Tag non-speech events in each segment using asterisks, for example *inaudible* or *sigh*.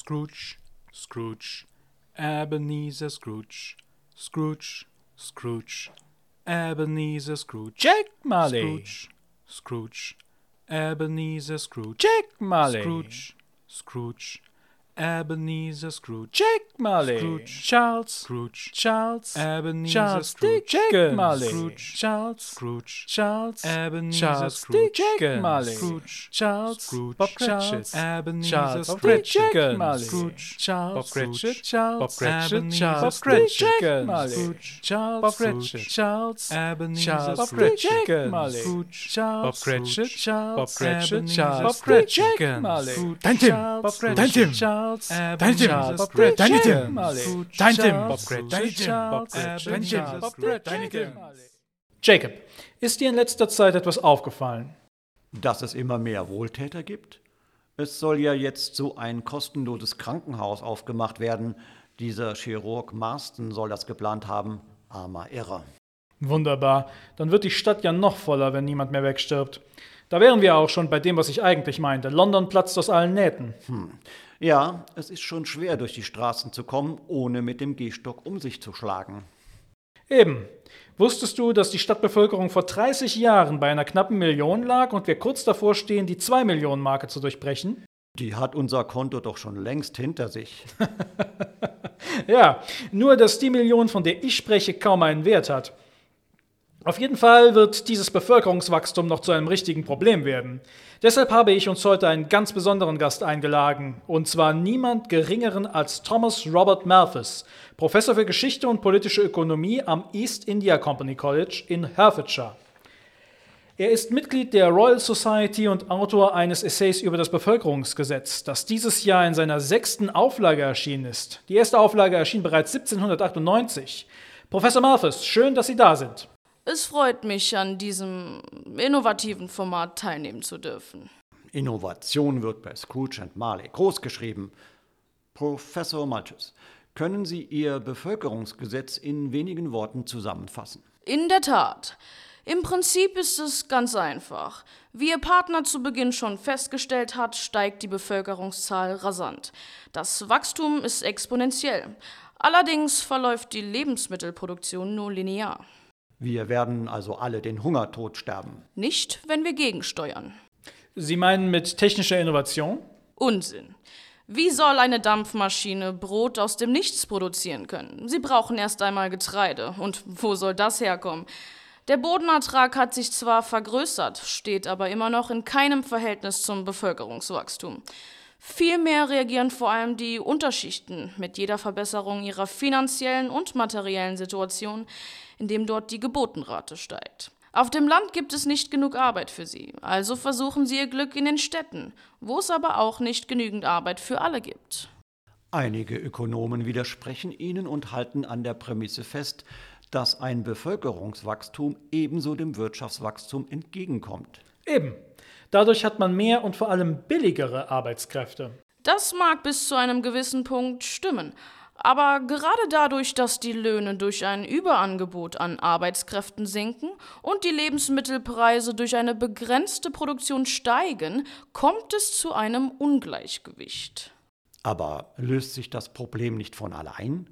Scrooge, Scrooge, Ebenezer Scrooge, Scrooge, Scrooge, Ebenezer Scrooge. Jack Marley. Scrooge, Scrooge, Ebenezer Scrooge. Jack Marley. Scrooge, Scrooge, Ebenezer Scrooge. Jack Marley. Scrooge. Charles. Scrooge, Charles. Ebenezer Charles Scrooge. Dickens. Marley. Scrooge. Charles. Scrooge, Charles. Ebenezer Charles Scrooge. Dickens. Marley. Scrooge, Charles. Scrooge. Bob. Cratchit. Ebenezer Charles. Scrooge. Cratchit. Marley. Scrooge. Charles. Bob Cratchit. Charles. Bob Cratchit. Charles. Scrooge. Dickens. Marley. Scrooge. Charles. Bob Cratchit. Cratchit. Charles. Ebenezer. Bob Scrooge. Cratchit. Marley. Scrooge. Charles. Bob Cratchit. Charles. Bob Cratchit. Charles. Bob. Cratchit. Marley. Scrooge. Dein Tim. Bob Cratchit. Dein Tim. Charles. Dein Tim. Charles. Bob Dein. Marley. Dein Tim. Dein Tim. Dein Tim. Charles. Bob Cratchit. Dein Tim. Jacob, ist dir in letzter Zeit etwas aufgefallen? Dass es immer mehr Wohltäter gibt? Es soll ja jetzt so ein kostenloses Krankenhaus aufgemacht werden. Dieser Chirurg Marston soll das geplant haben. Armer Irrer. Wunderbar. Dann wird die Stadt ja noch voller, wenn niemand mehr wegstirbt. Da wären wir auch schon bei dem, was ich eigentlich meinte. London platzt aus allen Nähten. Ja, es ist schon schwer, durch die Straßen zu kommen, ohne mit dem Gehstock um sich zu schlagen. Eben. Wusstest du, dass die Stadtbevölkerung vor 30 Jahren bei einer knappen Million lag und wir kurz davor stehen, die 2 Millionen Marke zu durchbrechen? Die hat unser Konto doch schon längst hinter sich. *laughs* Ja, nur dass die Million, von der ich spreche, kaum einen Wert hat. Auf jeden Fall wird dieses Bevölkerungswachstum noch zu einem richtigen Problem werden. Deshalb habe ich uns heute einen ganz besonderen Gast eingeladen, und zwar niemand geringeren als Thomas Robert Malthus, Professor für Geschichte und politische Ökonomie am East India Company College in Hertfordshire. Er ist Mitglied der Royal Society und Autor eines Essays über das Bevölkerungsgesetz, das dieses Jahr in seiner sechsten Auflage erschienen ist. Die erste Auflage erschien bereits 1798. Professor Malthus, schön, dass Sie da sind. Es freut mich, an diesem innovativen Format teilnehmen zu dürfen. Innovation wird bei Scrooge and Marley großgeschrieben. Professor Malthus, können Sie Ihr Bevölkerungsgesetz in wenigen Worten zusammenfassen? In der Tat. Im Prinzip ist es ganz einfach. Wie Ihr Partner zu Beginn schon festgestellt hat, steigt die Bevölkerungszahl rasant. Das Wachstum ist exponentiell. Allerdings verläuft die Lebensmittelproduktion nur linear. Wir werden also alle den Hungertod sterben. Nicht, wenn wir gegensteuern. Sie meinen mit technischer Innovation? Unsinn. Wie soll eine Dampfmaschine Brot aus dem Nichts produzieren können? Sie brauchen erst einmal Getreide. Und wo soll das herkommen? Der Bodenertrag hat sich zwar vergrößert, steht aber immer noch in keinem Verhältnis zum Bevölkerungswachstum. Vielmehr reagieren vor allem die Unterschichten mit jeder Verbesserung ihrer finanziellen und materiellen Situation, indem dort die Geburtenrate steigt. Auf dem Land gibt es nicht genug Arbeit für sie, also versuchen sie ihr Glück in den Städten, wo es aber auch nicht genügend Arbeit für alle gibt. Einige Ökonomen widersprechen Ihnen und halten an der Prämisse fest, dass ein Bevölkerungswachstum ebenso dem Wirtschaftswachstum entgegenkommt. Eben. Dadurch hat man mehr und vor allem billigere Arbeitskräfte. Das mag bis zu einem gewissen Punkt stimmen. Aber gerade dadurch, dass die Löhne durch ein Überangebot an Arbeitskräften sinken und die Lebensmittelpreise durch eine begrenzte Produktion steigen, kommt es zu einem Ungleichgewicht. Aber löst sich das Problem nicht von allein?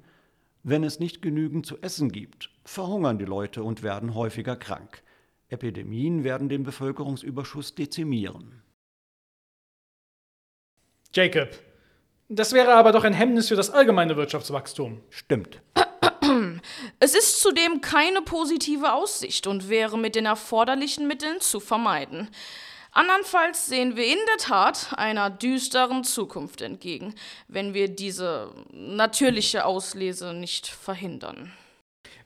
Wenn es nicht genügend zu essen gibt, verhungern die Leute und werden häufiger krank. Epidemien werden den Bevölkerungsüberschuss dezimieren. Jacob, das wäre aber doch ein Hemmnis für das allgemeine Wirtschaftswachstum. Stimmt. Es ist zudem keine positive Aussicht und wäre mit den erforderlichen Mitteln zu vermeiden. Andernfalls sehen wir in der Tat einer düsteren Zukunft entgegen, wenn wir diese natürliche Auslese nicht verhindern.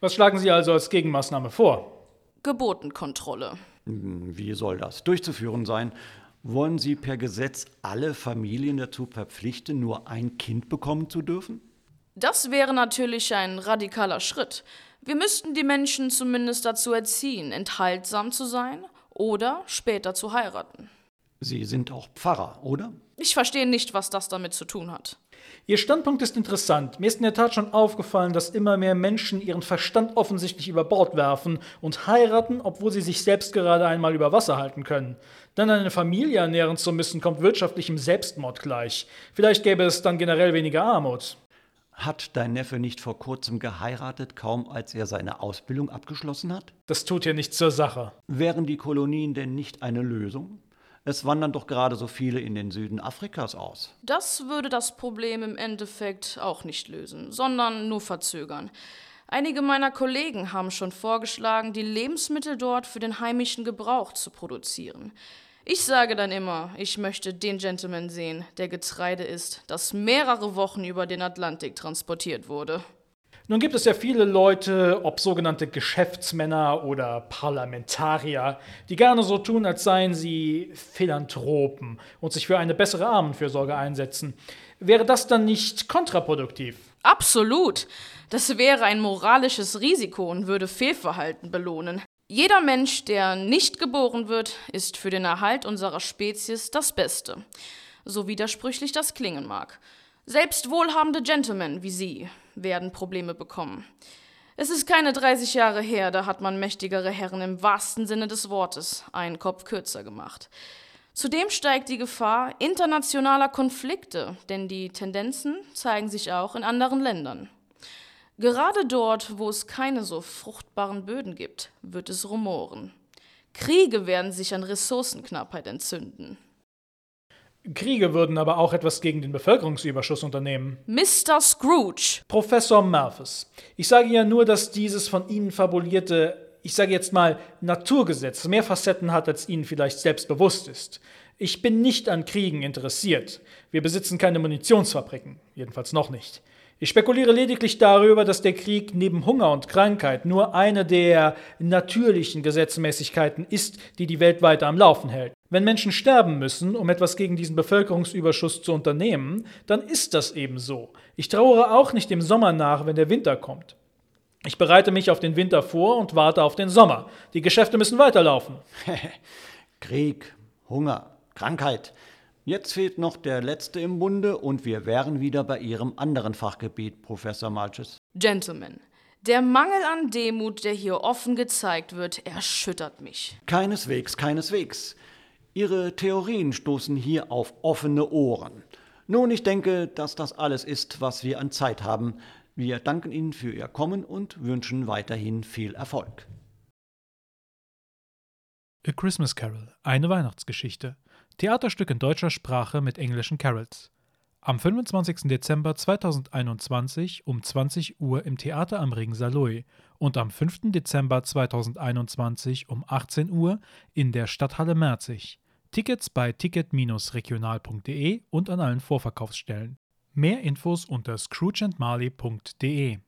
Was schlagen Sie also als Gegenmaßnahme vor? Geburtenkontrolle. Wie soll das durchzuführen sein? Wollen Sie per Gesetz alle Familien dazu verpflichten, nur ein Kind bekommen zu dürfen? Das wäre natürlich ein radikaler Schritt. Wir müssten die Menschen zumindest dazu erziehen, enthaltsam zu sein oder später zu heiraten. Sie sind auch Pfarrer, oder? Ich verstehe nicht, was das damit zu tun hat. Ihr Standpunkt ist interessant. Mir ist in der Tat schon aufgefallen, dass immer mehr Menschen ihren Verstand offensichtlich über Bord werfen und heiraten, obwohl sie sich selbst gerade einmal über Wasser halten können. Dann eine Familie ernähren zu müssen, kommt wirtschaftlichem Selbstmord gleich. Vielleicht gäbe es dann generell weniger Armut. Hat dein Neffe nicht vor kurzem geheiratet, kaum als er seine Ausbildung abgeschlossen hat? Das tut ja nichts zur Sache. Wären die Kolonien denn nicht eine Lösung? Es wandern doch gerade so viele in den Süden Afrikas aus. Das würde das Problem im Endeffekt auch nicht lösen, sondern nur verzögern. Einige meiner Kollegen haben schon vorgeschlagen, die Lebensmittel dort für den heimischen Gebrauch zu produzieren. Ich sage dann immer, ich möchte den Gentleman sehen, der Getreide isst, das mehrere Wochen über den Atlantik transportiert wurde. Nun gibt es ja viele Leute, ob sogenannte Geschäftsmänner oder Parlamentarier, die gerne so tun, als seien sie Philanthropen und sich für eine bessere Armenfürsorge einsetzen. Wäre das dann nicht kontraproduktiv? Absolut. Das wäre ein moralisches Risiko und würde Fehlverhalten belohnen. Jeder Mensch, der nicht geboren wird, ist für den Erhalt unserer Spezies das Beste. So widersprüchlich das klingen mag. Selbst wohlhabende Gentlemen wie Sie werden Probleme bekommen. Es ist keine 30 Jahre her, da hat man mächtigere Herren im wahrsten Sinne des Wortes einen Kopf kürzer gemacht. Zudem steigt die Gefahr internationaler Konflikte, denn die Tendenzen zeigen sich auch in anderen Ländern. Gerade dort, wo es keine so fruchtbaren Böden gibt, wird es rumoren. Kriege werden sich an Ressourcenknappheit entzünden. Kriege würden aber auch etwas gegen den Bevölkerungsüberschuss unternehmen. Mr. Scrooge! Professor Malthus, ich sage ja nur, dass dieses von Ihnen fabulierte, ich sage jetzt mal, Naturgesetz mehr Facetten hat, als Ihnen vielleicht selbst bewusst ist. Ich bin nicht an Kriegen interessiert. Wir besitzen keine Munitionsfabriken, jedenfalls noch nicht. Ich spekuliere lediglich darüber, dass der Krieg neben Hunger und Krankheit nur eine der natürlichen Gesetzmäßigkeiten ist, die die Welt weiter am Laufen hält. Wenn Menschen sterben müssen, um etwas gegen diesen Bevölkerungsüberschuss zu unternehmen, dann ist das eben so. Ich trauere auch nicht dem Sommer nach, wenn der Winter kommt. Ich bereite mich auf den Winter vor und warte auf den Sommer. Die Geschäfte müssen weiterlaufen. *laughs* Krieg, Hunger, Krankheit. Jetzt fehlt noch der letzte im Bunde und wir wären wieder bei Ihrem anderen Fachgebiet, Professor Malches. Gentlemen, der Mangel an Demut, der hier offen gezeigt wird, erschüttert mich. Keineswegs, keineswegs. Ihre Theorien stoßen hier auf offene Ohren. Nun, ich denke, dass das alles ist, was wir an Zeit haben. Wir danken Ihnen für Ihr Kommen und wünschen weiterhin viel Erfolg. A Christmas Carol, eine Weihnachtsgeschichte. Theaterstück in deutscher Sprache mit englischen Carols. Am 25. Dezember 2021 um 20 Uhr im Theater am Ring Saloy und am 5. Dezember 2021 um 18 Uhr in der Stadthalle Merzig. Tickets bei ticket-regional.de und an allen Vorverkaufsstellen. Mehr Infos unter scroogeandmarley.de